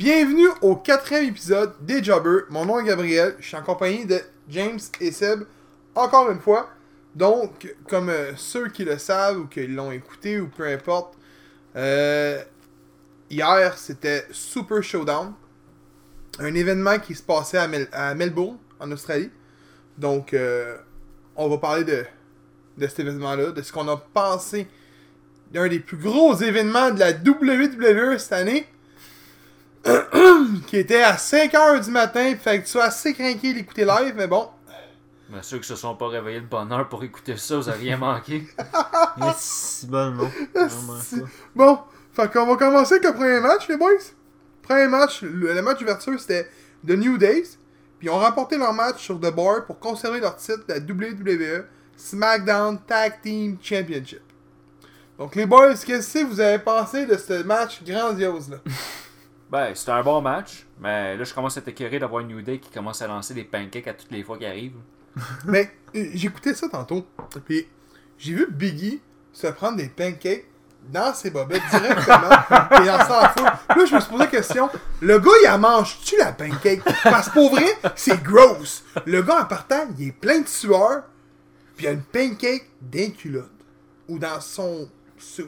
Bienvenue au quatrième épisode des Jobbers. Mon nom est Gabriel. Je suis en compagnie de James et Seb encore une fois. Donc, comme euh, ceux qui le savent ou qui l'ont écouté ou peu importe, euh, hier c'était Super Showdown. Un événement qui se passait à, Mel- à Melbourne, en Australie. Donc, euh, on va parler de, de cet événement-là, de ce qu'on a pensé d'un des plus gros événements de la WWE cette année. qui était à 5h du matin, fait que tu sois assez craqué d'écouter live, mais bon, Mais ceux qui se sont pas réveillés de bonne heure pour écouter ça, vous avez rien manqué. Si bon, non? Bon, fait qu'on va commencer avec le premier match, les boys. Premier match, le, le match d'ouverture, c'était The New Days. Puis ils ont remporté leur match sur The Bar pour conserver leur titre de la WWE SmackDown Tag Team Championship. Donc les boys, qu'est-ce que vous avez pensé de ce match grandiose là? Ben, c'était un bon match, mais là, je commence à être écœuré d'avoir New Day qui commence à lancer des pancakes à toutes les fois qu'il arrive. Mais euh, j'écoutais ça tantôt. Puis j'ai vu Biggie se prendre des pancakes dans ses bobettes directement et en s'en fout. Là, je me suis posé la question le gars, il en mange-tu la pancake? Parce que pour vrai, c'est gross. Le gars, en partant, il est plein de sueur, puis il a une pancake d'un culotte ou dans son suit.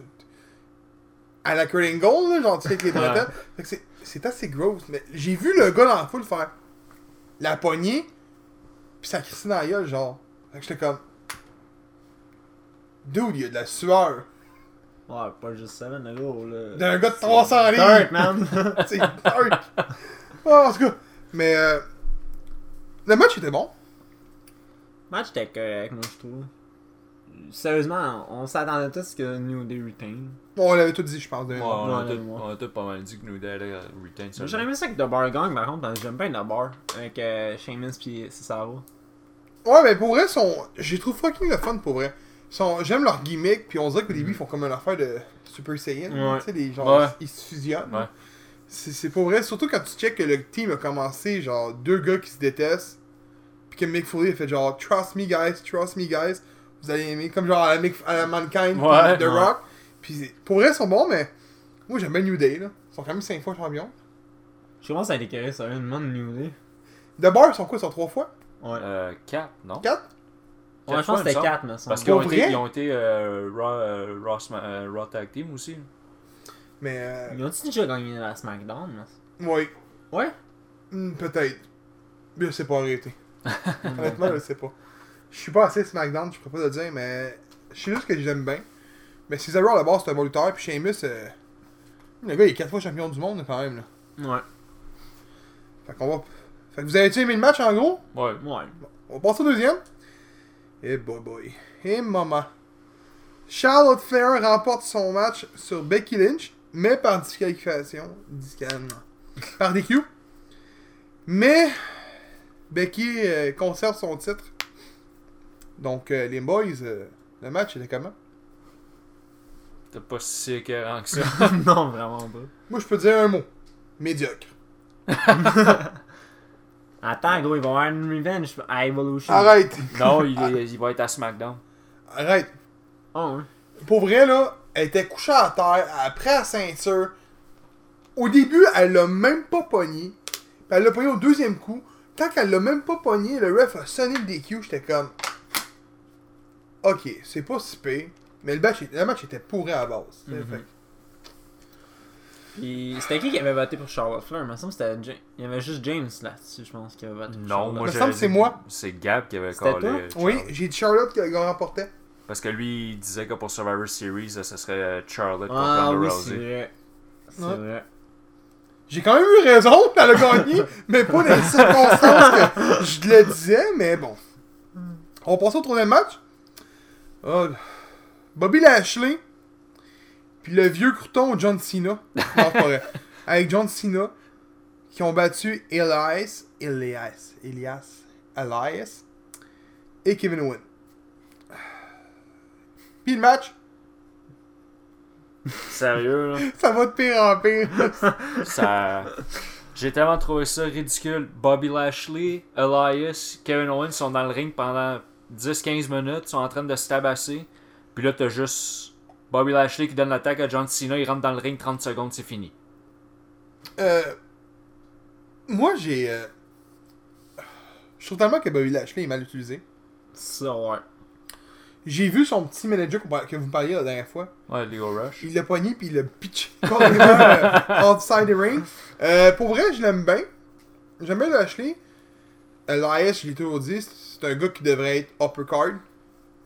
À la Kurt Angle, là, genre, tu sais, avec les bretelles. Fait que c'est- c'est assez gross. Mais j'ai vu le gars dans la foule faire la poignée, puis ça crissait dans la gueule, genre. Fait que j'étais comme. Dude, il y a de la sueur. Ouais, pas juste ça, le gros, là. D'un gars de 300 livres. Dark, man. C'est dark. Oh, en tout cas. Mais. Euh, le match était bon. match était correct, moi, je trouve. Sérieusement, on s'attendait tous que New Day retain. Bon, on l'avait tout dit, je pense. Ouais, d'un- on, a Ouais, tout, on a tout pas mal dit que New Day allait retain ça. J'aurais aimé ça avec The Bar Gang, par contre, parce que j'aime bien The Bar. Avec euh, Sheamus pis Cesaro. Ouais, mais pour vrai, son... j'ai trouvé fucking le fun pour vrai. Son... J'aime leur gimmick, puis on dirait qu'au début, ils font comme une affaire de Super Saiyan. Ouais. Tu sais, les genre, Ouais. ils se fusionnent. Ouais. C'est c'est pour vrai, surtout quand tu check que le team a commencé, genre, deux gars qui se détestent, puis que Mick Foley a fait genre, trust me guys, trust me guys, vous allez aimer, comme genre à la, à la Mankind, Ouais. The Ouais. Rock. Puis pour vrai, ils sont bons, mais moi j'aime bien New Day, là. Ils sont quand même 5 fois champions. Je commence à écœuré, sérieusement, de New Day. The Bar, ils sont quoi, ils sont 3 fois? Ouais. Euh, 4, non? 4 Ouais, je pense que c'était semble. 4, mais. Parce qu'ils ont, été- vrai? ils ont été euh, Raw, euh, Raw Sma- euh, Raw Tag Team aussi. Mais, euh, Ils ont-ils déjà gagné la SmackDown, mais... ouais, Ouais? Hmm, peut-être. Mais je sais pas arrêter. Honnêtement, je sais pas. Je suis pas assez SmackDown, je pourrais pas le dire, mais je sais juste que j'aime bien. Mais Cesaro à la base, c'est un bon lutteur, puis Sheamus, euh... le gars, il est 4 fois champion du monde quand même. Là. Ouais. Fait qu'on va. Fait que vous avez aimé le match en gros? Ouais. Ouais. On va passer au deuxième. Et boy boy. Et maman. Charlotte Flair remporte son match sur Becky Lynch, mais par disqualification. Disqualification. Par DQ. Mais Becky euh, conserve son titre. Donc, euh, les boys, euh, le match était comment? T'es pas si écœurant que ça. non, vraiment pas. Moi, je peux dire un mot médiocre. Attends, gros, ils vont avoir une revenge à Evolution. Arrête non, il, est- il va être à SmackDown. Arrête Oh, ouais. Pour vrai, là, elle était couchée à terre, après la ceinture. Au début, elle l'a même pas pogné. Puis elle l'a pogné au deuxième coup. Quand elle l'a même pas pogné, le ref a sonné le DQ. J'étais comme. Ok, c'est pas si pire. Mais le match, le match était pourri à la base. Mhm. Fait Puis c'était qui qui avait voté pour Charlotte Flair? Il me semble que c'était Ja- Il y avait juste James là-dessus, je pense, qui avait voté pour Non, Charlotte. moi me j'ai. semble que c'est moi. C'est Gab qui avait collé. toi? Oui, j'ai dit Charlotte qui remportait. Parce que lui, il disait que pour Survivor Series, ce serait euh, Charlotte contre Ah oui, Rousey. c'est vrai. C'est Ouais. vrai. J'ai quand même eu raison, elle a gagné, mais pas dans les circonstances que je le disais, mais bon. On va passer au troisième match. Ah, Bobby Lashley, puis le vieux crouton John Cena. Non, vrai. Avec John Cena, qui ont battu Elias, Elias, Elias, Elias, et Kevin Owens. Puis le match, Sérieux, là? ça va de pire en pire. ça. J'ai tellement trouvé ça ridicule. Bobby Lashley, Elias, Kevin Owens sont dans le ring pendant 10-15 minutes, sont en train de se tabasser. Puis là, t'as juste Bobby Lashley qui donne l'attaque à John Cena, il rentre dans le ring 30 secondes, c'est fini. Euh, Moi, j'ai. euh, Je trouve tellement que Bobby Lashley est mal utilisé. Ça, ouais. J'ai vu son petit manager que vous parliez la dernière fois. Ouais, Leo Rush. Il l'a pogné puis il l'a pitché euh, outside the ring. Euh, pour vrai, je l'aime bien. J'aime bien Lashley. Elias, je l'ai toujours dit, c'est un gars qui devrait être upper card.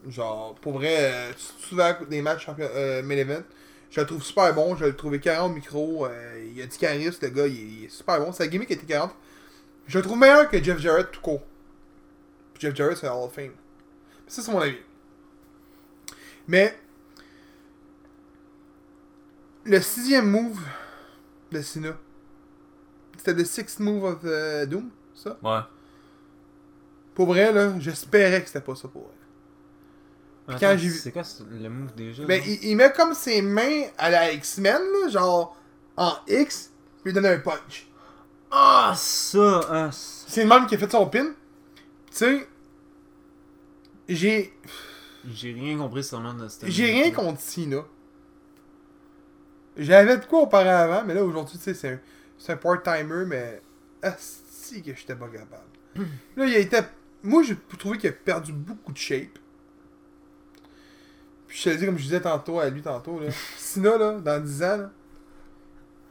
Genre, pour vrai, euh, souvent des matchs euh, main event? Je le trouve super bon. Je le trouvais 40 au micro. euh, il a du charisme, le gars. Il, est- il est super bon. Sa gimmick était 40. Je le trouve meilleur que Jeff Jarrett tout court. Jeff Jarrett, c'est Hall of Fame. Ça, c'est mon avis. Mais le sixième move de Cena, c'était le sixth move of euh, Doom, ça? Ouais. Pour vrai, là, j'espérais que c'était pas ça pour. Puis quand j'ai vu- C'est quoi le move déjà? Ben, il, il met comme ses mains à la X-Men, là, genre en X, puis il donne un punch. Ah, ça! Ah, ça. C'est le même qui a fait son pin. Tu sais, j'ai J'ai rien compris seulement de cette j'ai rien contre Cena. J'avais de quoi auparavant, mais là, aujourd'hui, tu sais, c'est un, un part-timer, mais. Asti que j'étais pas capable. là, il a été. Moi, j'ai trouvé qu'il a perdu beaucoup de shape. Puis je te le dis, comme je disais tantôt à lui tantôt, là. Cena, là, dans 10 ans, là,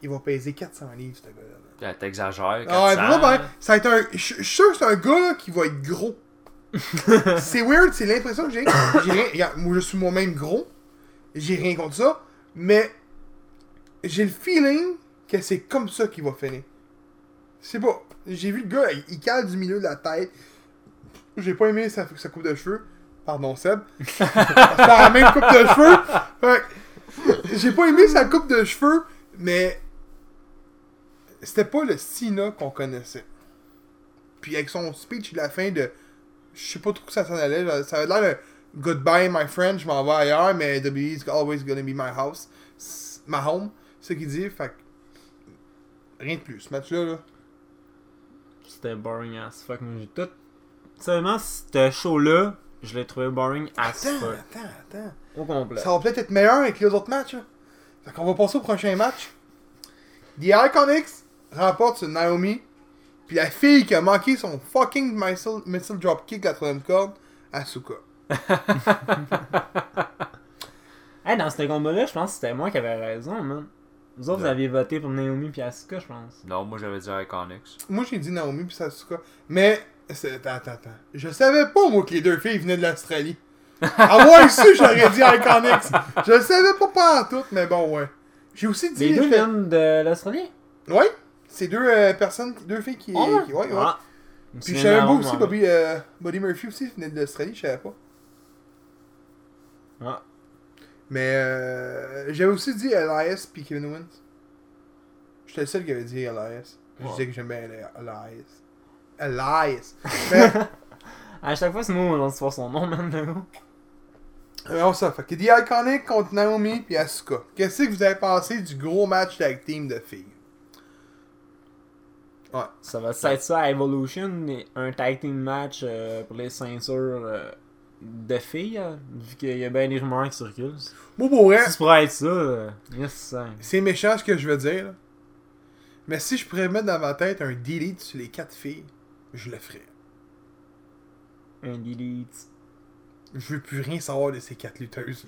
il va peser 400 livres, ce gars-là. là. Puis, T'exagères. Ah ouais, 400. pour moi, ben, ça va être un. Je suis sûr que c'est un gars là, qui va être gros. c'est weird, c'est l'impression que j'ai. Rien. Moi je suis moi-même gros. J'ai rien contre ça. Mais j'ai le feeling que c'est comme ça qu'il va finir. C'est pas. J'ai vu le gars, il cale du milieu de la tête. J'ai pas aimé sa, sa coupe de cheveux. Pardon, Seb. c'est la même coupe de cheveux. Que, J'ai pas aimé sa coupe de cheveux, mais c'était pas le Cena qu'on connaissait. Puis avec son speech de la fin de. Je sais pas trop où ça s'en allait. là, Ça avait l'air de Goodbye, my friend, je m'en vais ailleurs, mais WWE is always gonna be my house. My home. Ce qu'il dit. Que. Rien de plus. Ce match-là, là. C'était boring as fuck. J'ai tout. Seulement, ce show-là, je l'ai trouvé boring as Attends, fuck. attends, attends. Au complet. Ça va peut-être être meilleur avec les autres matchs. Là. Fait qu'on va passer au prochain match. The Iconics remporte sur Naomi. Puis la fille qui a manqué son fucking missile, missile dropkick la troisième corde, Asuka. Hey, dans ce combat-là, je pense que c'était moi qui avais raison, man. Vous autres, vous aviez voté pour Naomi puis Asuka, je pense. Non, moi j'avais dit Iconics. Moi j'ai dit Naomi puis Asuka. Mais. Attends, attends, attends. Je savais pas, moi, que les deux filles venaient de l'Australie. Avoir su, j'aurais dit Iconics. Je savais pas pas en tout, mais bon, ouais. J'ai aussi dit. Les deux fait- viennent de l'Australie? Ouais. C'est deux euh, personnes, deux filles qui. Qui- ouais, ouais. Ah. Puis je savais pas aussi, Bobby, euh, Buddy Murphy aussi venait de l'Australie, je savais pas. Ah. Mais euh, j'avais aussi dit Elias puis Kevin Owens. J'étais le seul qui avait dit Elias. Je Ouais. disais que Eli- Elias. Elias. Mais, À chaque fois, c'est moi, on se voit son nom, man, là. alors ça, fait que The Iconic contre Naomi puis Asuka. Qu'est-ce que vous avez pensé du gros match tag team de filles? Ouais. Ça va être ça à Evolution, un tag team match euh, pour les ceintures euh, de filles, euh, vu qu'il y a bien des rumeurs qui circulent. Moi, pour vrai, Si ça pourrait être ça, euh, yes, c'est méchant ce que je veux dire. là. Mais si je pourrais mettre dans ma tête un delete sur les quatre filles, je le ferais. Un delete. Je veux plus rien savoir de ces quatre lutteuses.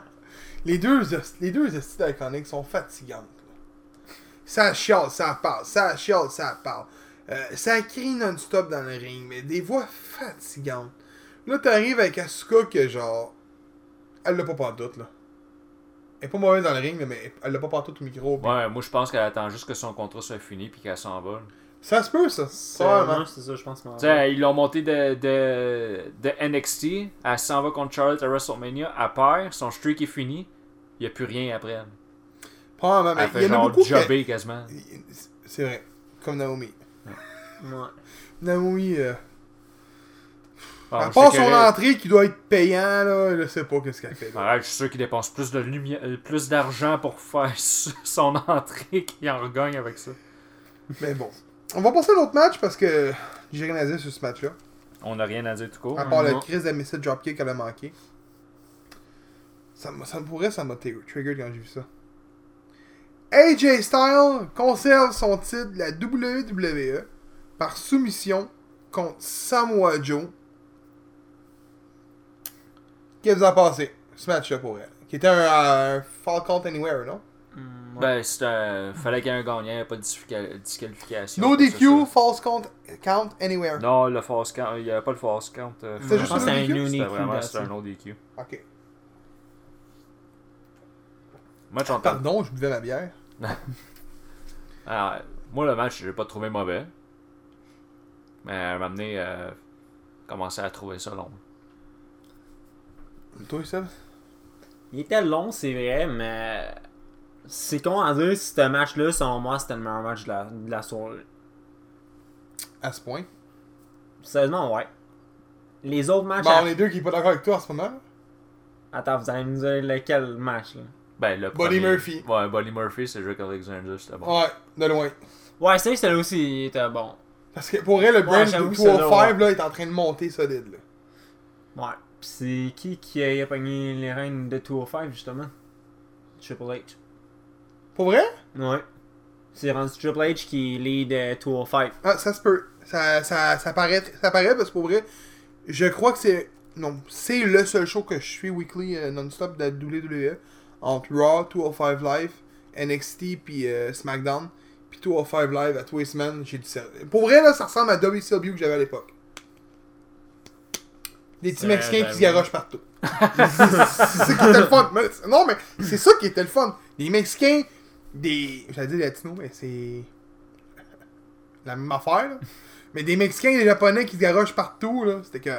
les deux, les deux styles iconiques sont fatigantes. là. Ça chiale, ça parle, ça chiale, ça parle. Euh, ça crie non-stop dans le ring, mais des voix fatigantes. Là, t'arrives avec Asuka que genre. Elle l'a pas pantoute, là. Elle est pas mauvaise dans le ring, mais elle l'a pas pantoute au micro. Ouais, moi je pense qu'elle attend juste que son contrat soit fini puis qu'elle s'envole. Ça se peut, ça. C'est ça, je pense. Ils l'ont monté de, de, de NXT. Elle s'en va contre Charlotte à WrestleMania. Elle perd. Son streak est fini. Il n'y a plus rien après elle. Probablement. Mais Elle il fait y en a quasiment. C'est vrai. Comme Naomi. Ouais. Naomi. Euh... Ah, à part son que- entrée qui doit être payant, là, je sais pas qu'est-ce qu'elle fait. là. Arrête, je suis sûr qu'il dépense plus de lumière, euh, plus d'argent pour faire son entrée qu'il en regagne avec ça. Mais bon. On va passer à l'autre match parce que j'ai rien à dire sur ce match-là. On n'a rien à dire tout court. À part le non. crise de missile dropkick qu'elle a manqué. Ça, me pourrait, ça m'a t- trigger quand j'ai vu ça. AJ Styles conserve son titre de la WWE par soumission contre Samoa Joe. Qu'est-ce que vous en pensez, ce match-là pour elle? Qui était un, un Fall Count Anywhere, non? Ouais. Ben, c'était un... Fallait qu'il y ait un gagnant, il n'y a pas de disqual- disqualification. No DQ. False Count, count Anywhere. Non, le force count, il n'y avait pas le force count. euh, C'était juste un un DQ, unique C'était vraiment c'était un no DQ. Ok. Match en Pardon, je buvais ma bière. Alors, moi, le match, je l'ai pas trouvé mauvais. Mais à un moment donné, euh, commençait à trouver ça long. Toi, Seb? Il était long, c'est vrai, mais c'est con à dire si ce match-là, selon moi, c'était le meilleur match de la, de la soirée. À ce point? Sérieusement, ouais. Les autres matchs. Bon, à- on est deux qui sont pas d'accord avec toi en ce moment? Attends, vous allez nous dire lequel match là Ben, le Buddy premier- Murphy. Ouais, Buddy Murphy, c'est Drake Alexander, c'était bon. Ouais, de loin. Ouais, c'est vrai que celui-là aussi il était bon. Parce que pour elle, le brand que c'est 205 là, là, est en train de monter solide. Là. Ouais. Pis c'est qui qui a, a pogné les rênes de 205 justement? Triple H. Pour vrai? Ouais. C'est rendu Triple H qui lead euh, 205. Ah, ça se peut. Ça, ça, ça, paraît, ça paraît parce que pour vrai, je crois que c'est. Non, c'est le seul show que je suis weekly euh, non-stop de WWE. Entre Raw, 205 Live, NXT puis euh, SmackDown. Puis 205 Live à tous les semaines, j'ai du sérieux. Pour vrai, là, ça ressemble à WCW que j'avais à l'époque. Des petits C'est Mexicains qui se garochent partout. c'est ça qui était le fun. Non, mais c'est ça qui était le fun. Des Mexicains, des. J'allais dire latinos, mais c'est. La même affaire, là. Mais des Mexicains et des Japonais qui se garochent partout, là. C'était que.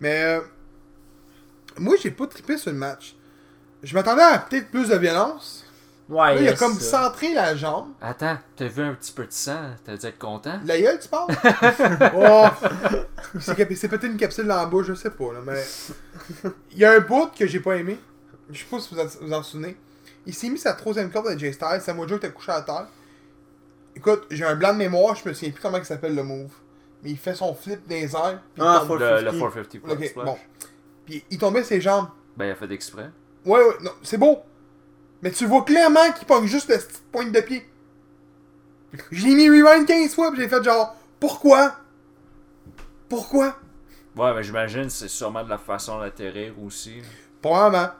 Mais. euh, moi, j'ai pas trippé sur le match. Je m'attendais à peut-être plus de violence. Ouais, Là, il a comme ça. centré la jambe. Attends, t'as vu un petit peu de sang, t'as dû être content? La gueule, tu parles? oh, c'est cap- c'est peut-être une capsule dans la bouche, je sais pas, là, mais... Il y a un bout que j'ai pas aimé. Je sais pas si vous en- vous en souvenez. Il s'est mis sa troisième corde de J-Style, Samoa Joe était couché à terre. Écoute, j'ai un blanc de mémoire, je me souviens plus comment il s'appelle le move. Mais il fait son flip les airs, Ah. Le, le 450. 450 plus Ok, splash. bon. Puis il tombait ses jambes. Ben, il a fait exprès. Ouais, ouais, non, c'est beau. Mais tu vois clairement qu'il pogne juste la petite pointe de pied. J'ai mis rewind 15 fois, puis j'ai fait genre, pourquoi? Pourquoi? Ouais, mais j'imagine que c'est sûrement de la façon d'atterrir aussi. Probablement.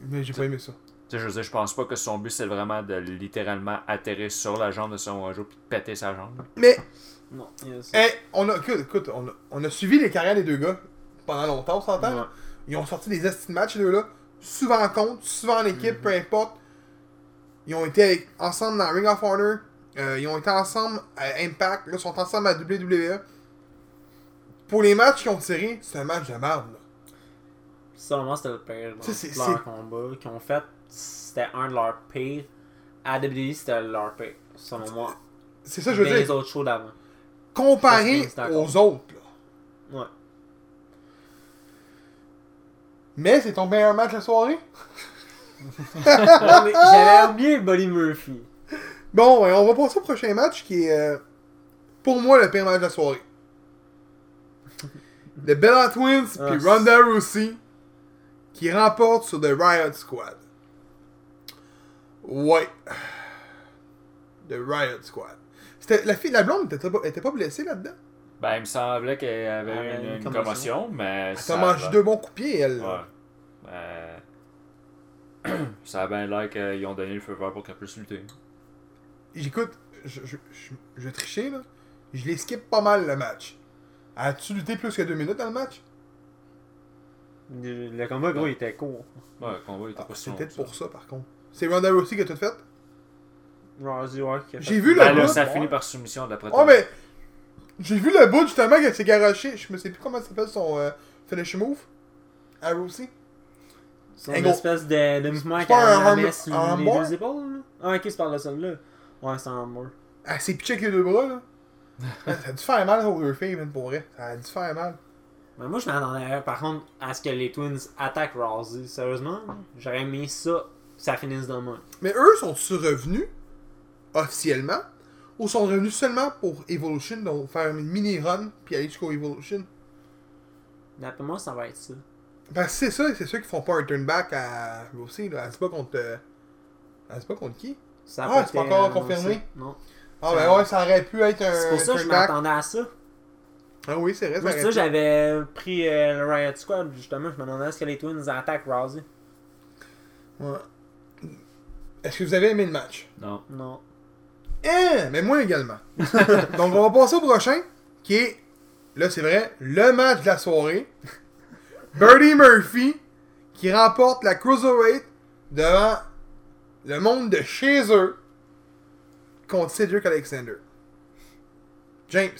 Mais j'ai pas aimé ça. Tu sais, je veux dire, je pense pas que son but c'est vraiment de littéralement atterrir sur la jambe de son jour puis de péter sa jambe. Mais, Non, yes. hey, on a, écoute, écoute, on a, on a suivi les carrières des deux gars pendant longtemps, on s'entend? Ouais. Ils ont sorti des estimes de matchs, ces deux-là. Souvent en compte, souvent en équipe, peu importe. Ils ont été avec- ensemble dans Ring of Honor. euh, ils ont été ensemble à Impact. Là, ils sont ensemble à WWE. Pour les matchs qu'ils ont tirés, c'est un match de merde. Là. Moi, c'était le pire. Dans c'est- leur combat qu'ils ont fait, c'était un de leurs pires. À WWE, c'était leur pire. Selon moi. C'est ça, que je veux Dans les dire. autres shows d'avant. Comparé aux autres. Là. Ouais. Mais c'est ton meilleur match de la soirée? J'avais oublié Buddy Murphy. Bon, ouais, on va passer au prochain match qui est, euh, pour moi, le pire match de la soirée. Le Bella Twins Ah, puis Ronda Rousey qui remportent sur The Riot Squad. Ouais. The Riot Squad. C'était, la fille, la blonde était pas, était pas blessée là-dedans? Ben, il me semblait qu'elle avait avait une, une une commotion. commotion, mais. Elle ça l'air- deux bons coups de pied, elle. là. Ouais. Euh, ça a bien l'air qu'ils ont donné le feu vert pour qu'elle puisse lutter. J'écoute, je, je, je, tricher, là. Je les skip pas mal, le match. As-tu lutté plus que deux minutes dans le match? Le, le combat, gros, il était court. Ouais, le combat était Ah, pas si ça. pour ça, par contre. C'est Ronda Rousey qui a tout fait? Rousey, ouais, qui a J'ai fait- vu le Ben là, bout. ça ouais. finit par soumission d'après Oh, mais. J'ai vu le bout justement qu'elle s'est garoché. Je me sais plus comment ça s'appelle son euh, finish move. À Rousey. Son Hey, gros. espèce de, de mouvement C'est qu'elle pas un la arm- met sur les deux épaules. Là. Ah, ok, c'est par là, celle-là. Ouais, c'est un armbar. Elle s'est pitchée avec les deux bras, là. ça a dû faire mal au Fame, man, pour vrai. Ça a dû faire mal. Mais moi, je m'attendais, par contre, à ce que les Twins attaquent Rousey. Sérieusement, j'aurais mis ça, ça finisse dans moi. Mais eux sont-ils revenus officiellement ou sont revenus seulement pour Evolution, donc faire une mini-run puis aller jusqu'au Evolution? D'après moi, ça va être ça. Que c'est ça, c'est ceux qui font pas un turn back à Rousey, là. Elle se bat contre. euh, Elle se bat contre qui? Ça Ah, pas c'est pas encore annoncé. confirmé? Non. Ah, ben ouais, ça aurait pu être un. C'est pour ça que je m'attendais à ça. Ah oui, c'est vrai, Moi, ça, j'avais pris euh, le Riot Squad, justement. Je me demandais est-ce que les Twins attaquent Rousey. Ouais. Est-ce que vous avez aimé le match? Non. Non. Eh, mais moi également. Donc, on va passer au prochain, qui est, là, c'est vrai, le match de la soirée. Birdie Murphy, qui remporte la Cruiserweight devant le monde de chez eux contre Cedric Alexander. James,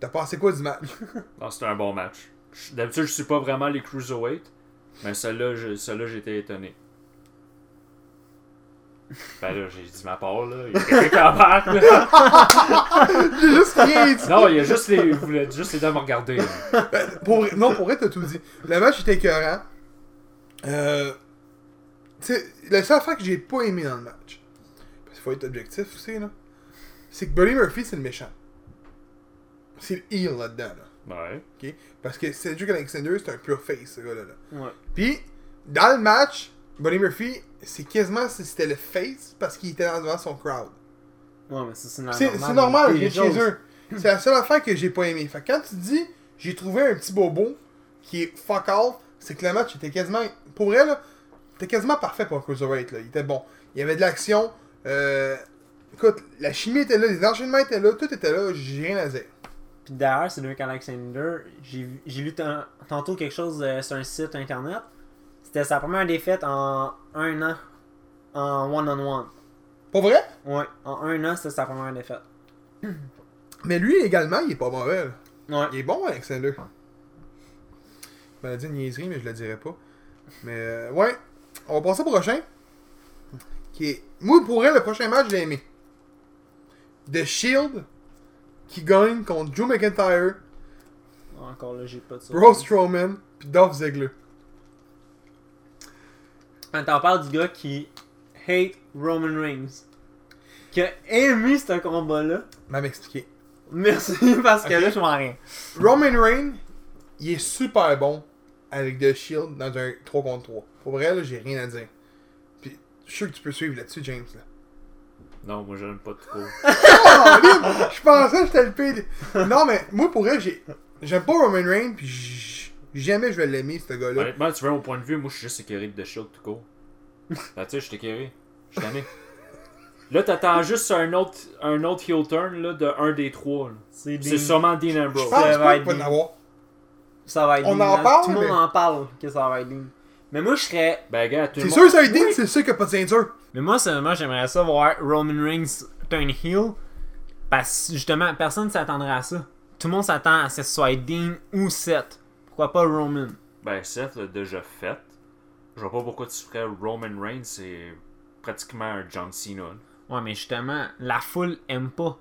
t'as pensé quoi du match? Non, c'était un bon match. D'habitude, je suis pas vraiment les cruiserweight, mais celle-là, j'étais étonné. Ben là, j'ai dit ma part, là. Il y a quelqu'un qui embarque, là. J'ai juste rien dit. Non, il y a juste les, vous voulez- juste les deux à me regarder. là. Pour, non, pour vrai, t'as tout dit. Le match était écœurant. Euh, tu sais, la seule affaire que j'ai pas aimé dans le match, parce qu'il faut être objectif aussi, là, c'est que Buddy Murphy, c'est le méchant. C'est le heel là-dedans, là. Ouais. ok? Parce que Cedric Alexander, c'est un pure face, ce gars-là. là. Ouais. Puis, dans le match, Buddy Murphy, c'est quasiment si c'était le face parce qu'il était devant son crowd. Ouais, mais c'est normal. C'est c'est normal, Il est chez eux. C'est la seule affaire que j'ai pas aimé. Fait que quand tu dis j'ai trouvé un petit bobo qui est fuck off, c'est que le match était quasiment. Pour vrai, là, était quasiment parfait pour un Cruiserweight. Là. Il était bon. Il y avait de l'action. Euh, écoute, la chimie était là, les enchaînements étaient là, tout était là, j'ai rien à dire. Puis d'ailleurs, Cedric Alexander, j'ai vu- j'ai lu tan- tantôt quelque chose euh, sur un site internet. C'était sa première défaite en un an en one-on-one. Pas vrai? Ouais, en un an, c'était sa première défaite. Mais lui également, il est pas mauvais. là. Ouais. Il est bon, Alexander. Je m'allais dire une niaiserie, mais je le dirais pas. Mais euh, ouais, on va passer au prochain. Qui est... Moi, pour vrai, le prochain match, je l'ai aimé. The Shield qui gagne contre Drew McIntyre, Encore là, j'ai pas de ça. Braun Strowman, puis Dolph Ziggler. Attends, on parle du gars qui hate Roman Reigns. Qui a aimé ce combat-là. M'a m'expliqué. Merci, parce que là, je m'en rien. Roman Reigns, il est super bon avec The Shield dans un 3 contre 3. Pour vrai, là, j'ai rien à dire. Puis, je suis sûr que tu peux suivre là-dessus, James. Là. Non, moi, j'aime pas. Oh, Lynn, je pensais que j'étais le pire. Non, mais moi, pour vrai, j'ai... j'aime pas Roman Reigns, puis j- jamais je vais l'aimer, ce gars-là. Honnêtement, tu veux mon point de vue, moi, je suis juste écœuré de The Shield tout court. Ben, tu sais, je suis écœuré. Je suis tanné. Là, t'attends juste un autre, un autre heel turn là, de un des trois. là. C'est C'est sûrement Dean Je Ambrose. pense Ça va pas qu'il être va en bien. avoir. Ça va être On Dean, en là. parle, Tout le monde en parle que ça va être Dean. Mais moi, je serais. Ben, gars, tout C'est le sûr monde... ça va être Dean, c'est sûr qu'il n'y a pas de ceinture. Mais moi, seulement, j'aimerais ça voir Roman Reigns turn heel. Parce que justement, personne ne s'attendrait à ça. Tout le monde s'attend à ce que ce soit Dean ou Seth. Pourquoi pas Roman? Ben, Seth l'a déjà fait. Je vois pas pourquoi tu ferais Roman Reigns, c'est pratiquement un John Cena. Ouais, mais justement, la foule aime pas,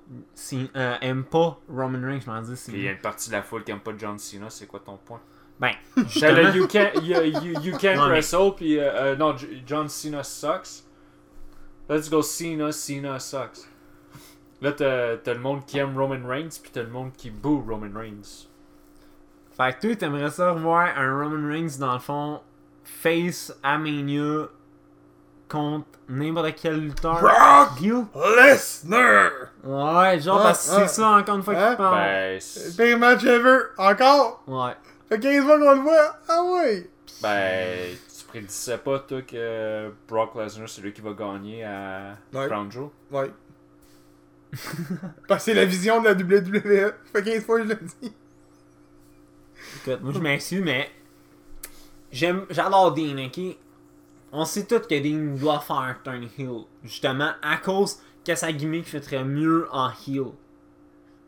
euh, aime pas Roman Reigns, je m'en dis. Puis il y a une partie de la foule qui aime pas John Cena, c'est quoi ton point? Ben, justement, le You Can't, you, you, you can't Non, mais- Wrestle, puis euh, euh, non, John Cena sucks. Let's go Cena, Cena sucks. Là, t'as le monde qui aime Roman Reigns, puis t'as le monde qui boo Roman Reigns. Fait que toi, t'aimerais ça voir un Roman Reigns dans le fond, face à Mania contre n'importe quel lutteur? Brock? Lesnar! Ouais, genre, Ah, parce que ah. c'est ça encore une fois Hein? qu'il parle. Ben, pire match ever, encore! Ouais. Fait 15 fois qu'on le voit, ah ouais! ben, tu prédisais pas, toi, que Brock Lesnar, c'est lui qui va gagner à Ouais. Crown Jewel? Ouais. Parce que c'est la vision de la WWE. Fait 15 fois que je le dis. Écoute, moi je m'excuse, mais j'aime, j'adore Dean, ok? On sait tous que Dean doit faire turn heel, justement à cause que sa gimmick ferait mieux en heel.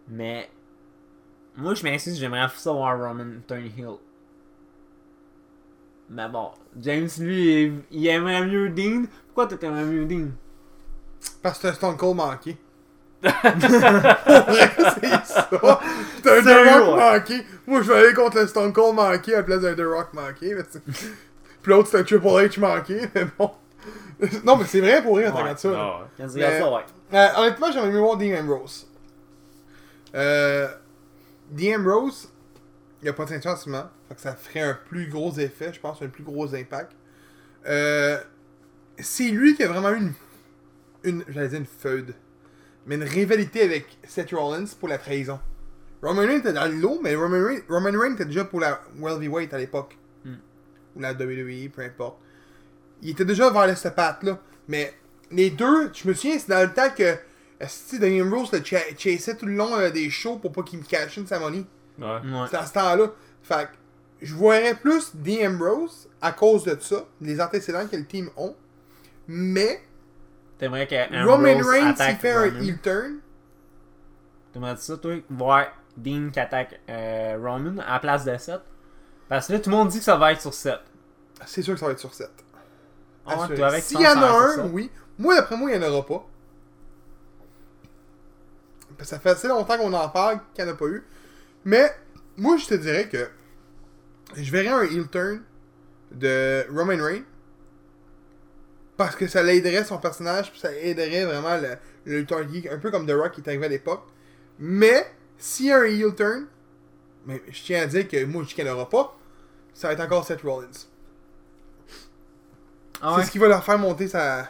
Mais moi je m'excuse, j'aimerais ça voir Roman turn heel. Mais bon, James lui, il, il aimerait mieux Dean. Pourquoi tu aimerais mieux Dean? Parce que t'as Stone Cold manqué. C'est ça. T'as un The Rock ouais. manqué. Moi, je vais aller contre le Stone Cold manqué à la place d'un The Rock manqué. Puis l'autre, c'est un Triple H manqué. Mais bon. Non, mais c'est vrai pour rien, Ouais, regarde ça. Quand tu regardes ça, ouais. Euh, honnêtement, j'aimerais mieux voir Dean Ambrose. Euh, Dean Ambrose, il a pas de ceinture en ce moment. Fait que ça ferait un plus gros effet, je pense, un plus gros impact. Euh, c'est lui qui a vraiment eu une une, j'allais dire une feud, mais une rivalité avec Seth Rollins pour la trahison. Roman Reigns était dans le lot, mais Roman Reigns, Roman Reigns était déjà pour la World Heavyweight à l'époque. Hmm. Ou la WWE, peu importe. Il était déjà vers le patte-là. Mais les deux, je me souviens, c'est dans le temps que si Daniel Rose le cha chassait tout le long euh, des shows pour pas qu'il me cache une sa money. Ouais. Ouais. C'est à ce temps-là. Fait que je voyais plus The Ambrose à cause de ça, les antécédents que le team ont. Mais T'aimerais que Roman Reigns, attaque fait un heel turn? T'aimerais ça, toi, voir Dean qui attaque euh, Roman à la place de 7? Parce que là, tout le monde dit que ça va être sur 7. C'est sûr que ça va être sur 7. Ah S'il y en a un, oui. Moi, d'après moi, il n'y en aura pas. Parce que ça fait assez longtemps qu'on en parle qu'il n'y en a pas eu. Mais, moi, je te dirais que je verrais un heel turn de Roman Reigns. Parce que ça l'aiderait son personnage, puis ça aiderait vraiment le, le lutteur geek, un peu comme The Rock qui est arrivé à l'époque. Mais, s'il y a un heel turn, mais je tiens à dire que moi, je dis aura pas, ça va être encore Seth Rollins. Ah C'est ce qui va leur faire monter sa,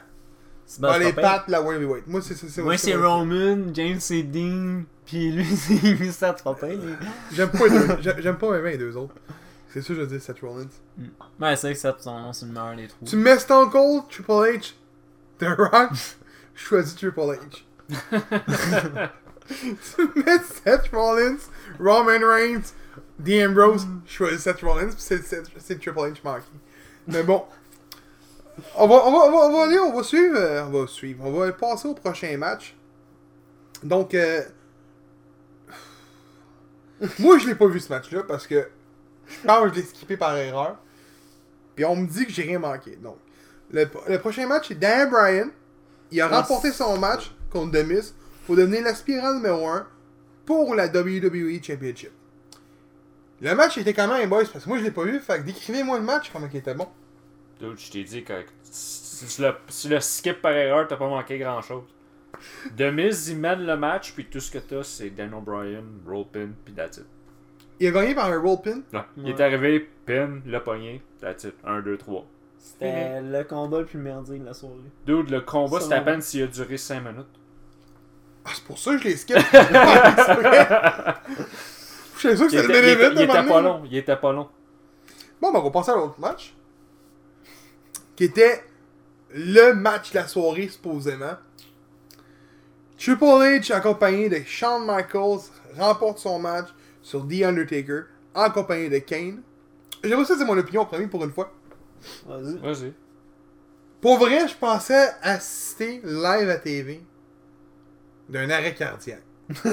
dans les pattes la World Heavyweight. Moi, c'est Moi, c'est Roman, James, c'est Dean, puis lui, c'est pas pire. J'aime pas, les deux- j'ai- j'aime pas même les deux autres. C'est sûr, je veux dire Seth Rollins. Ouais, c'est vrai que Seth, c'est le meilleur des trois. Tu mets Stone Cold, Triple H, The Rock, je choisis Triple H. tu mets Seth Rollins, Roman Reigns, The Ambrose, je choisis Seth Rollins, c'est Triple H manqué. Mais bon. On va, on va, on va, on va aller, on va suivre, euh, on va suivre, on va passer au prochain match. Donc, euh, moi je l'ai pas vu ce match-là parce que je pense que je l'ai skippé par erreur. Puis on me dit que j'ai rien manqué. Donc, le, prochain match, c'est Dan Bryan. Il a remporté son match contre Demis pour devenir l'aspirant numéro 1 pour la WWE Championship. Le match était quand même, boys, parce que moi je l'ai pas vu. Fait que décrivez-moi le match, comment il était bon. Dude, je t'ai dit que si tu le, skip par erreur, t'as pas manqué grand chose. De Miz, il mène le match, puis tout ce que t'as, c'est Dan O'Brien, roll pin, puis that's it. Il a gagné par un roll pin. Ouais. Il est arrivé, pin, le pogné, that's it. 1, 2, 3. C'était le combat le plus merdique de la soirée. Dude, le combat, c'était à peine s'il a duré 5 minutes. Ah, c'est pour ça que je l'ai skip. Je suis sûr que Il c'est le était, il était- main event il de était pas long, il était pas long. Bon, ben, on va passer à l'autre match. Qui était le match de la soirée, supposément. Triple H, accompagné de Shawn Michaels, remporte son match sur The Undertaker, en compagnie de Kane. J'aimerais ça, c'est mon opinion premier pour une fois. Vas-y. Vas-y. Pour vrai, je pensais assister live à TV d'un arrêt cardiaque.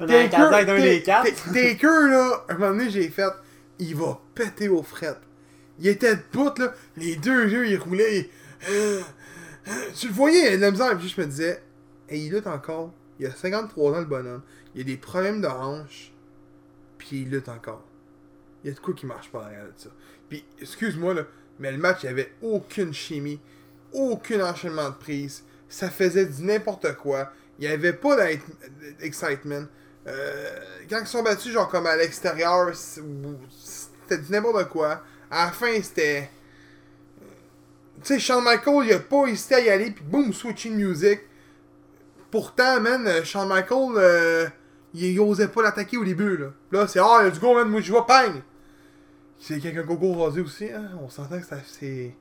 Un cardiaque d'un des quatre. Ta- Taker, là, un moment donné, j'ai fait, il va péter aux frettes. Il était debout, là, les deux yeux, ils roulaient. et- euh, euh, tu le voyais, il avait de la misère. Puis je me disais, hey, il lutte encore. Il a 53 ans, le bonhomme. Il a des problèmes de hanche. Puis il lutte encore. Il y a de quoi qui marche pas derrière de ça. Puis, excuse-moi, là, mais le match, il n'y avait aucune chimie, aucun enchaînement de prise. Ça faisait du n'importe quoi. Il n'y avait pas d'excitement. Euh, quand ils sont battus, genre comme à l'extérieur, c'était du n'importe quoi. À la fin, c'était. Tu sais, Shawn Michael, il a pas hésité à y aller, puis boum, switching music. Pourtant, man, euh, Shawn Michael, euh, il, osait pas l'attaquer au début, là. Là, c'est Ah, let's go, man, moi je vois, pang! C'est quelqu'un gogo rasé aussi, hein. On s'entend que ça, c'est.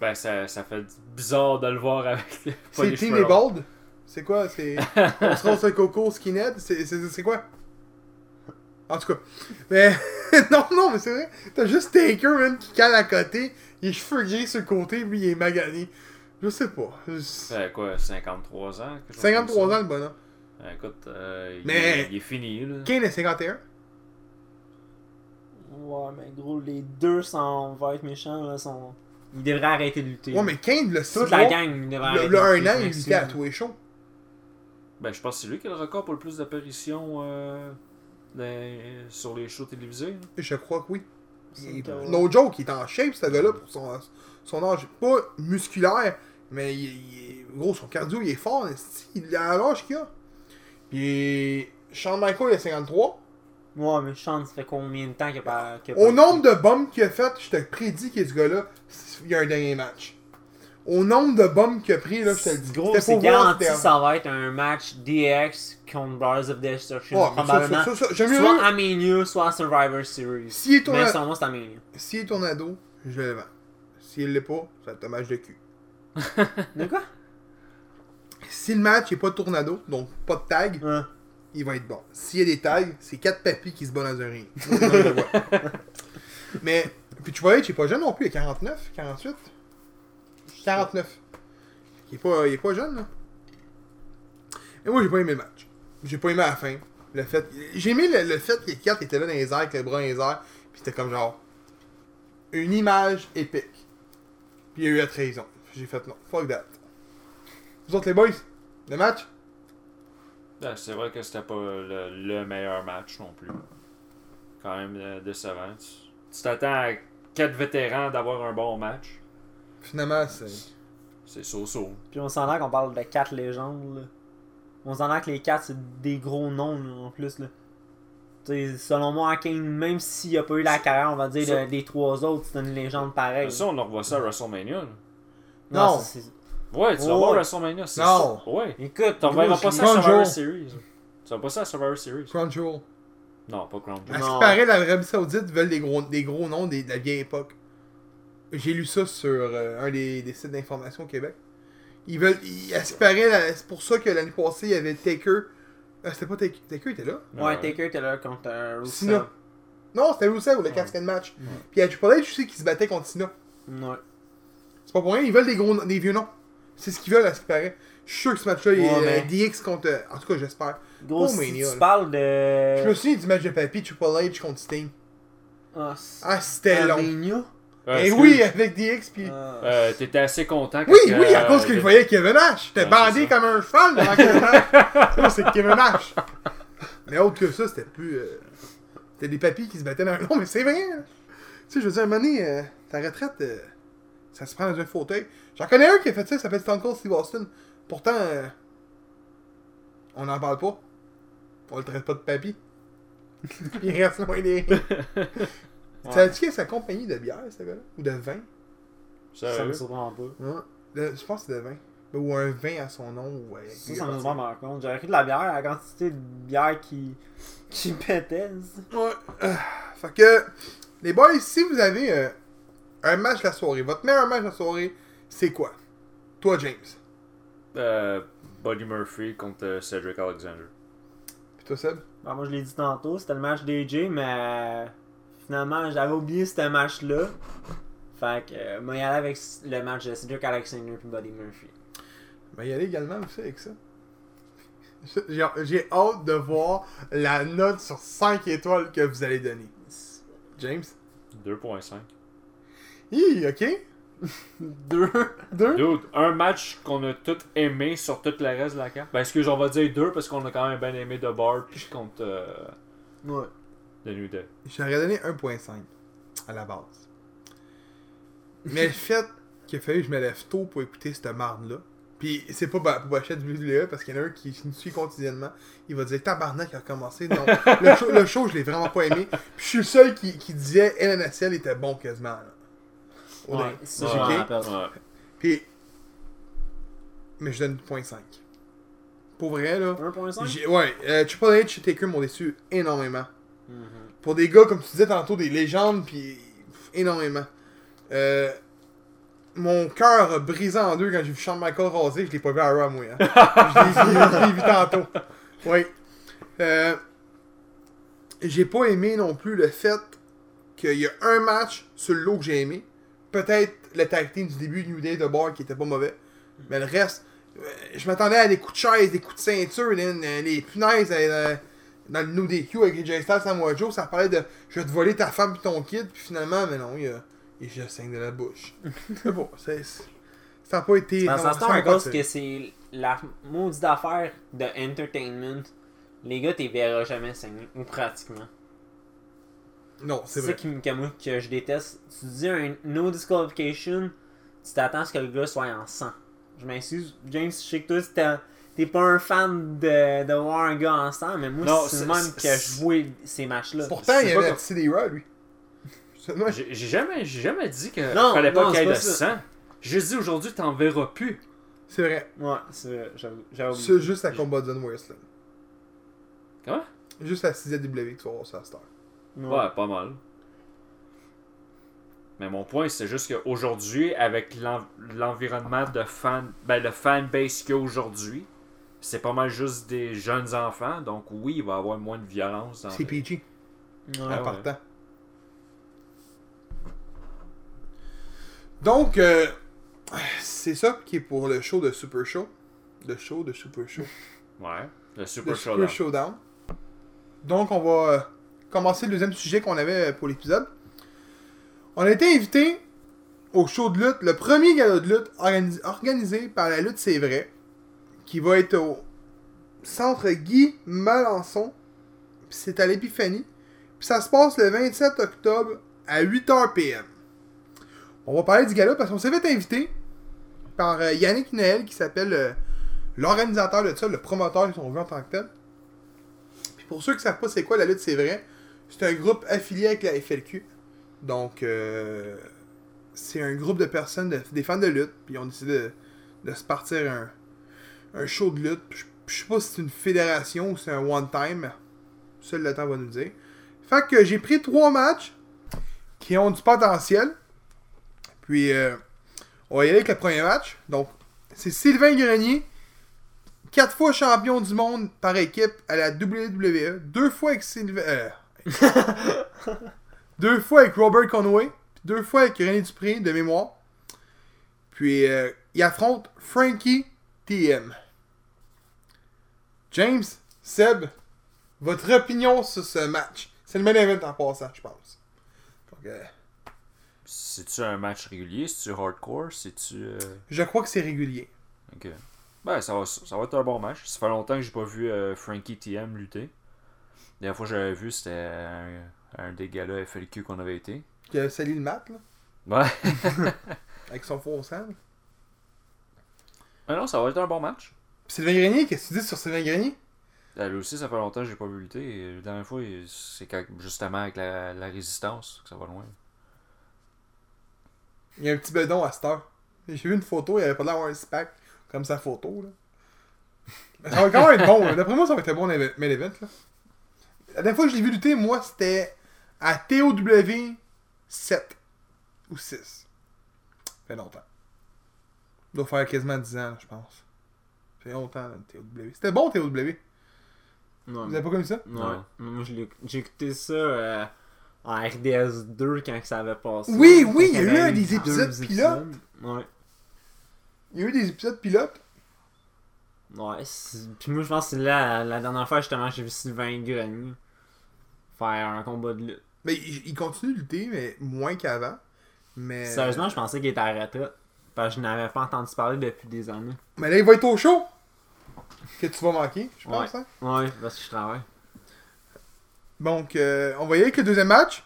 Ben, ça, ça fait bizarre de le voir avec C'est Team longs. Bald? C'est quoi? C'est. On se rase le coco skinhead? C'est- C'est c'est quoi? En tout cas. Mais. non, non, mais c'est vrai. T'as juste Taker, man, qui cale à côté. Il est cheveux gris sur le côté, puis il est magané. Je sais pas. Je- fait quoi, 53 ans? quelque chose 53 comme ça? ans, le bonhomme. Ben, écoute, euh, il, Mais- est, il est fini, là. Kane est 51. Ouais, mais gros, les deux sont, vont être méchants, là, sont... Ils devraient arrêter de lutter. Ouais, mais Kane, le Toute 6 la gang devrait le, arrêter le de un lutter, an, je il était à tous les shows. Ben, je pense que c'est lui qui a le record pour le plus d'apparitions euh, dans- sur les shows télévisés. là. Je crois que oui. Il-. No joke, il est en shape, ce gars-là, pour son, son âge. Pas musculaire, mais il, il est- gros, son cardio, il est fort. Il a l'âge qu'il a. Puis, Shawn Michael, il a 53. Ouais, mais Sean, ça fait combien de temps qu'il a pas. qu'il a Au pas nombre de bombes qu'il a fait, je te prédis que ce gars-là, il y a un dernier match. au nombre de bombes qu'il a pris, là, je te le dis. Gros, c'est garanti, ça va être un match DX contre Brothers of Destruction. Ouais, mais probablement. ça, ça, ça, soit à Mania, soit à Survivor Series. S'il est Mais tourna- son nom, c'est à Mania. S'il est tornado, je le vends. S'il l'est pas, ça va être un match de cul. De quoi? Si le match est pas tornado, donc pas de tag, Hein. il va être bon. S'il y a des tags, c'est quatre papis qui se battent dans un ring. Moi, je le vois. Mais, puis tu vois, il pas jeune non plus, il est 49, 48. 49. Il est pas, il est pas jeune, là. Et moi, j'ai pas aimé le match. J'ai pas aimé la fin. Le fait, j'ai aimé le, le fait que les quatre étaient là dans les airs, avec les bras dans les airs, puis c'était comme genre une image épique. Puis il y a eu la trahison. J'ai fait non, fuck that. Vous autres les boys, le match? Ben, c'est vrai que c'était pas le, le meilleur match non plus. Quand même euh, décevant. Tu t'attends à quatre vétérans d'avoir un bon match. Finalement, c'est. C'est so-so. Puis on s'entend qu'on parle de quatre légendes. Là. On s'entend que les quatre, c'est des gros noms là, en plus. Là. T'sais, selon moi, Kane, même s'il a pas eu la carrière, on va dire, Ça- de- des trois autres, c'est une légende pareille. Ça, on en revoit ça à WrestleMania. là. Non. Ouais, tu vas Ouais. voir WrestleMania. c'est Non. ça. Ouais. Écoute, T'en reverras moi, pas ça à Survivor. Series. Tu vas pas ça à Survivor Series. Crunchyroll. Non, pas Crown À Jewel. ce qui paraît, l'Arabie Saoudite veulent des gros, des gros noms des- de la vieille époque? J'ai lu ça sur euh, un des, des sites d'information au Québec. Ils veulent. ils- à ce qui paraît, c'est pour ça que l'année passée, il y avait Taker. Ah, c'était pas Taker. Taker était là? Ouais, Taker était là contre euh, Rusev. Sina. Non, c'était Rusev ou le quatrième match. Puis il y a Triple H aussi qui se battait contre Sina. Ouais. C'est pas pour rien, ils veulent des gros des vieux noms. C'est ce qu'ils veulent à ce qui paraît. Je suis sûr que ce match-là, il Ouais, mais- DX contre. euh, En tout cas, j'espère. Gros, Oh, si Mania, tu là. parles Je me de... souviens du match de Papy, Triple H contre Sting. Ah, Ah, c'était long. Mania? Euh, Et oui, avec DX, puis. Ah. euh, T'étais assez content. Oui, quand, oui, à euh, cause que le- je voyais Kevin Nash. J'étais bandé comme un cheval devant Kevin Nash. C'est Kevin Nash. Mais autre que ça, c'était plus. euh, C'était des papis qui se battaient dans un. Non, mais c'est vrai. hein. Tu sais, je veux dire, à un moment donné, euh, ta retraite, euh, ça se prend dans un fauteuil. J'en connais un qui a fait ça, il s'appelle Stone Cold Steve Austin. Pourtant, euh, on n'en parle pas. On le traite pas de papy. Il reste loin des rires. Tu Savais-tu qu'il y a sa compagnie de bière, ce gars-là? Ou de vin? Ça me surprend pas. Ouais. De- je pense que c'est de vin. Ou un vin à son nom. Ou, ouais, Ça, ça me surprend par contre. J'aurais pris de la bière, la quantité de bière qui, qui pétait. ça. Ouais. Euh, fait que, les boys, si vous avez euh, un match de la soirée, votre meilleur match de la soirée, c'est quoi? Toi, James. Euh, Buddy Murphy contre euh, Cedric Alexander. Puis toi, Seb? Ben, moi, je l'ai dit tantôt, c'était le match DJ, mais finalement, j'avais oublié ce match-là. Fait que, euh, moi, y aller avec le match de Cedric Alexander et Buddy Murphy. Ben, y aller également aussi avec ça. J'ai j'ai hâte de voir la note sur 5 étoiles que vous allez donner. James? 2.5. Hi, ok. Deux. Deux? Dude, un match qu'on a tout aimé sur tout le reste de la carte. Ben, excuse, on va dire deux parce qu'on a quand même bien aimé The Bar puis contre euh, Ouais. The New Day. J'aurais donné 1.5 à la base. Mais le fait qu'il a fallu que je me lève tôt pour écouter cette marde-là, puis c'est pas pour bâcher du WWE parce qu'il y en a un qui nous suit quotidiennement, il va dire Tabarnak a recommencé. Non, le show, le show, je l'ai vraiment pas aimé. Puis je suis le seul qui, qui disait LNSL était bon quasiment. Là. Au Ouais, ça. Ouais. Puis. Mais je donne 0.5. Pour vrai, là. 1.5 j'ai- Ouais, euh, Triple H et Taker m'ont déçu énormément. Mhm. Pour des gars, comme tu disais tantôt, des légendes, puis pff, énormément. Euh, mon cœur a brisé en deux quand j'ai vu Shawn Michael raser, je l'ai pas vu à Raw, moi. hein. je l'ai vu, tantôt. Oui. Euh, j'ai pas aimé non plus le fait qu'il y a un match sur le lot que j'ai aimé. Peut-être le tag team du début New Day de Bar qui était pas mauvais. Mais le reste, euh, je m'attendais à des coups de chaise, des coups de ceinture, les, les punaises euh, dans le New DQ avec les J-Stars Samoa Joe, ça parlait de je vais te voler ta femme et ton kid, puis finalement, mais non, il y a, il juste 5 de la bouche. c'est bon, c'est, c'est- ça n'a pas été. Ça, non, ça ça se m'a à pas cause attiré. que c'est la maudite affaire de entertainment. Les gars, t'es verras jamais saigner, ou pratiquement. Non, c'est C'est ça vrai. qui, me- que, moi, que je déteste. Tu dis un no disqualification, tu t'attends à ce que le gars soit en sang. Je m'excuse, James, je sais que toi, t'es- t'es pas un fan de, de voir un gars en sang, mais moi, c'est le même c'est- que je vois ces matchs-là. Pourtant, il y avait CD Raw, lui. J'ai j'ai jamais, j'ai jamais dit qu'il Non, fallait pas qu'il y ait de sang. Juste dit aujourd'hui, t'en verras plus. C'est vrai. Ouais, c'est vrai, j'avoue. j'avoue. C'est juste la Combat Zone Wrestling. Comment? Juste la 6W que tu vas voir ça à cette heure. Ouais, pas mal. Mais mon point, c'est juste qu'aujourd'hui, avec l'en- l'environnement de fan, ben, le fanbase qu'il y a aujourd'hui, c'est pas mal juste des jeunes enfants. Donc oui, il va y avoir moins de violence. dans C'est les- PG, Ouais. en ouais. partant. Donc, euh, c'est ça qui est pour le show de Super Show. Le show de Super Show. Ouais. Le Le Super Super Showdown. Showdown. Donc, on va euh, commencer le deuxième sujet qu'on avait pour l'épisode. On a été invité au show de lutte, le premier gala de lutte organi- organisé par la lutte C'est Vrai, qui va être au centre Guy Melançon. Puis c'est à l'Épiphanie. Puis ça se passe le 27 octobre à 8h PM. On va parler du gala parce qu'on s'est fait inviter par euh, Yannick Noël qui s'appelle euh, l'organisateur de ça, le promoteur, si on veut en tant que tel. Puis pour ceux qui ne savent pas c'est quoi la lutte, c'est vrai, c'est un groupe affilié avec la FLQ. Donc, euh, c'est un groupe de personnes, de- des fans de lutte, puis on décidé de, de se partir un, un show de lutte. Je, je sais pas si c'est une fédération ou c'est un one-time. Seul le temps va nous dire. Fait que j'ai pris trois matchs qui ont du potentiel. Puis, euh, on va y aller avec le premier match. Donc, c'est Sylvain Grenier, quatre fois champion du monde par équipe à la WWE, deux fois avec Sylvain. euh, deux fois avec Robert Conway, puis deux fois avec René Dupré de mémoire. Puis, euh, il affronte Frankie TM. James, Seb, votre opinion sur ce match? C'est le main event en passant, je pense. Donc, euh, C'est-tu un match régulier? C'est-tu hardcore? C'est-tu. euh, je crois que c'est régulier. Ok. Ben, ça va, ça va être un bon match. Ça fait longtemps que j'ai pas vu Frankie TM lutter. La dernière fois que j'avais vu, c'était un, un des galas FLQ qu'on avait été. Qui a sali le mat, là, Ouais. avec son faux sang. Ah non, ça va être un bon match. Puis Sylvain Grenier, qu'est-ce que tu dis sur Sylvain Grenier? Euh, Lui aussi, ça fait longtemps que j'ai pas vu lutter. La dernière fois, c'est justement avec la, la résistance que ça va loin. Il y a un petit bedon à cette heure. J'ai vu une photo, il avait pas l'air d'avoir un six-pack comme sa photo. Là. Ça va quand même être bon. là. D'après moi, ça va être un bon event. Là. La dernière fois que je l'ai vu lutter, moi, c'était à TOW 7 ou 6. Ça fait longtemps. Il doit faire quasiment 10 ans, là, je pense. Ça fait longtemps, TOW. C'était bon, TOW. Non, Vous avez pas connu ça? Ouais. Non. Moi, j'ai écouté ça euh, en RDS 2 quand ça avait passé. Oui, oui, il y a eu un des épisodes pilotes. Ouais. Il y a eu des épisodes pilotes. Ouais, puis moi je pense que c'est là la dernière fois justement j'ai vu Sylvain Grenier faire un combat de lutte. Mais il, il continue de lutter, mais moins qu'avant. Mais... Sérieusement, je pensais qu'il était retraite. Parce que je n'avais pas entendu parler depuis des années. Mais là, il va être au show. Que tu vas manquer, je pense. Ouais. hein? Ouais, parce que je travaille. Donc, euh, on va y aller avec le deuxième match.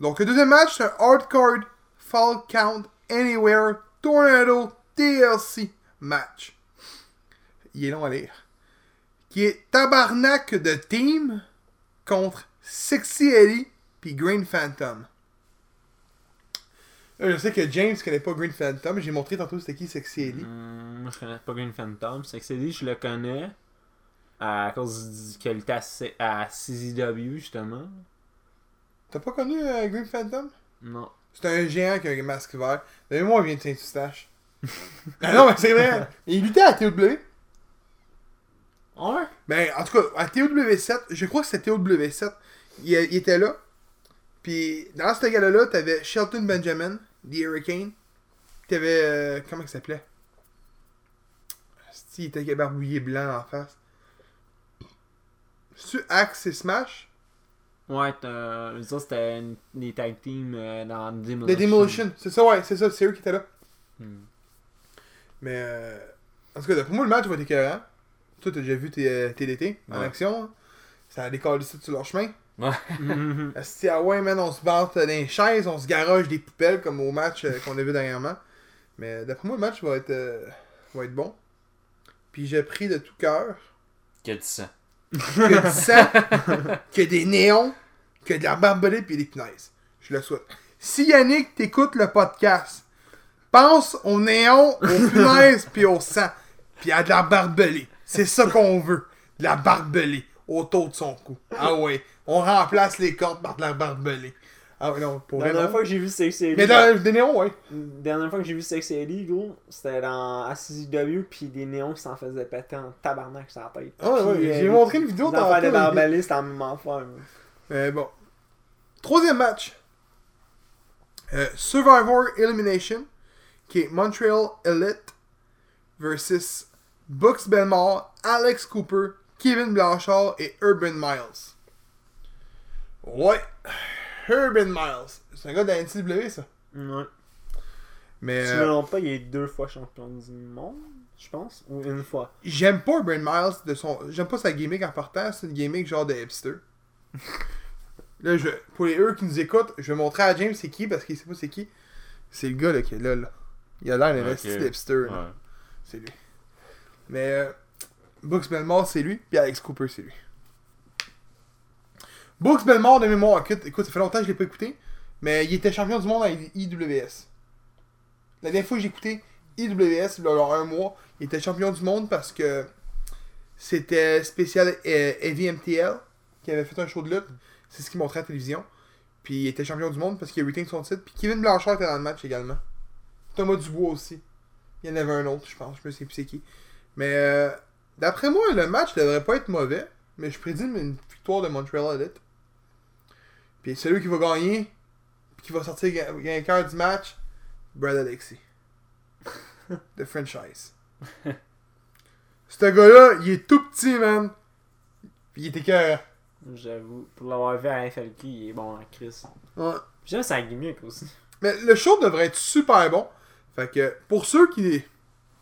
Donc, le deuxième match, c'est un hardcore Fall Count Anywhere Tornado TLC match. Il est long à lire. Qui est Tabarnak de Team contre Sexy Eddie puis Green Phantom. Là, je sais que James connaît pas Green Phantom. J'ai montré tantôt c'était qui Sexy Eddie. Hum, moi je connais pas Green Phantom. C'est dit, je le connais. À cause qu'il était à, CZW justement. T'as pas connu euh, Green Phantom? Non. C'est un géant qui a un masque vert. D'ailleurs, moi, il vient de Saint-Eustache. ah non, mais c'est vrai. Il luttait à TW. Ouais. Ben, en tout cas, à TW7, je crois que c'était TW7. Il, il était là. Puis, dans ce gars-là, t'avais Shelton Benjamin, The Hurricane. T'avais. euh, comment il s'appelait? Si, il était barbouillé blanc en face. C'est-tu Axe et Smash? Ouais, t'as- ça c'était une- des tag teams euh, dans Demolition. The Demolition. C'est ça, ouais, c'est ça, c'est eux qui étaient là. Hmm. Mais, euh, en tout cas, pour moi, le match va être écœurant. Toi, t'as déjà vu tes, euh, TDT en Ouais. action. Ça a décollé ça sur leur chemin. Mhm. Asti, ah ouais, man, on se batte dans les chaises, on se garoche des poubelles comme au match euh, qu'on a vu dernièrement. Mais d'après moi, le match va être, euh, va être bon. Puis j'ai pris de tout cœur Quel sang. que du sang, que des néons, que de la barbelée puis des punaises. Je le souhaite. Si Yannick t'écoute le podcast, Pense au néon, au punaise, puis au sang. Puis à de la barbelée. C'est ça qu'on veut. De la barbelée autour de son cou. Ah ouais. On remplace les cordes par de la barbelée. Ah non, pour vrai, dernière non. fois que j'ai vu Sexy Ellie. Mais dans des néons, ouais. La dernière fois que j'ai vu Sexy Ellie, gros, c'était dans ACW, pis des néons qui s'en faisaient péter en tabarnak sur la tête. Ah ouais, Puis, ouais. euh, J'ai montré une vidéo de tantôt. barbelés, c'était la même affaire. Mais bon. Troisième match. Euh, Survivor Elimination, qui est Montreal Elite versus Bucks Belmore, Alex Cooper, Kevin Blanchard et Urban Miles. Ouais. Urban Miles. C'est un gars de la NCW, ça. Ouais. Mais Si je euh, me trompe pas, il est deux fois champion du monde, je pense. Ou une fois. j'aime pas Urban Miles de son. J'aime pas sa gimmick en partant, c'est une gimmick genre de hipster. là, je... pour les eux qui nous écoutent, je vais montrer à James c'est qui parce qu'il sait pas c'est qui. C'est le gars là, qui est là. là. Il a l'air d'un Ok. esti hipster. là. Ouais. C'est lui. Mais euh, Brooks Belmore, c'est lui. Puis Alex Cooper, c'est lui. Brooks Belmore, de mémoire, écoute, écoute, ça fait longtemps que je l'ai pas écouté. Mais il était champion du monde à IWS. La dernière fois que j'ai écouté IWS, il y a un mois, il était champion du monde parce que c'était spécial euh, Heavy MTL qui avait fait un show de lutte. C'est ce qu'il montrait à la télévision. Puis il était champion du monde parce qu'il a retain son titre. Puis Kevin Blanchard était dans le match également. Thomas Dubois aussi. Il y en avait un autre, je pense. Je me sais plus c'est qui. Mais euh, d'après moi, le match devrait pas être mauvais. Mais je prédis une victoire de Montreal Elite. Puis celui qui va gagner, puis qui va sortir vainqueur du match, Brad Alexis. The franchise. Ce gars-là, il est tout petit, man. Puis il était cœur. J'avoue. Pour l'avoir vu à FLQ, il est bon en Chris. Ouais. J'aime sa gimmick aussi. Mais le show devrait être super bon. Fait que pour ceux qui,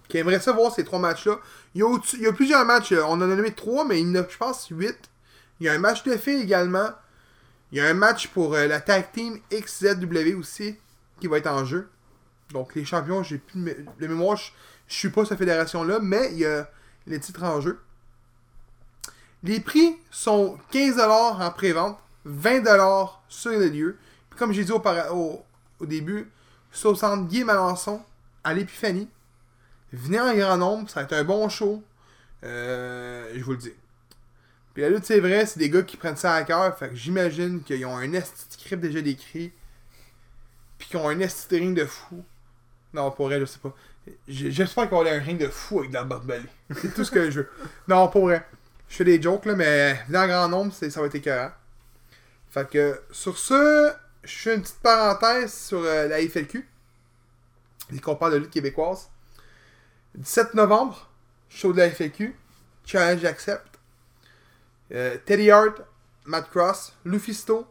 qui aimeraient ça voir ces trois matchs-là, il y, a au-dessus- il y a plusieurs matchs. euh, On en a nommé trois, mais il y en a, je pense, huit. Il y a un match de filles également. Il y a un match pour euh, la tag team XZW aussi qui va être en jeu. Donc les champions, j'ai plus de mé- mémoire, je, suis pas cette fédération-là, mais il y a les titres en jeu. Les prix sont 15$ en pré-vente, 20$ sur les lieux. Comme j'ai dit au début, c'est au centre Guy Malençon, à l'Épiphanie. Venez en grand nombre, ça va être un bon show. Euh, je vous le dis. Puis la lutte, c'est vrai, c'est des gars qui prennent ça à cœur. Fait que j'imagine qu'ils ont un esti script déjà décrit. Puis qu'ils ont un esti ring de fou. Non, pour vrai, je sais pas. J'espère vont avoir un ring de fou avec de la barbelée. C'est tout ce que je veux. Non, pour vrai. Je fais des jokes, là, mais en grand nombre, ça va être écœurant. Fait que, sur ce, je fais une petite parenthèse sur euh, la FLQ. Et qu'on de lutte québécoise. 17 novembre, show de la FLQ. Challenge accept. Euh, Teddy Hart, Matt Cross, Lufisto,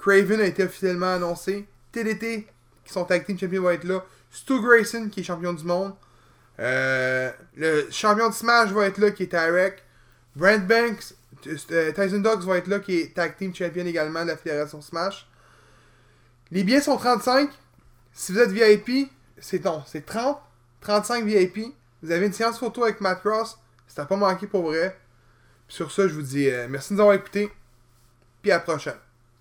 Craven a été officiellement annoncé. TDT, qui sont tag team champions, va être là. Stu Grayson, qui est champion du monde. Euh, le champion de Smash va être là, qui est Tarek. Brent Banks, euh, Tyson Dogs va être là, qui est tag team champion également de la fédération Smash. Les billets sont 35. Si vous êtes VIP, c'est non, c'est 30. 35 VIP. Vous avez une séance photo avec Matt Cross. Ça n'a pas manqué pour vrai. Sur ça, je vous dis euh, merci de nous avoir écoutés. Puis à la prochaine.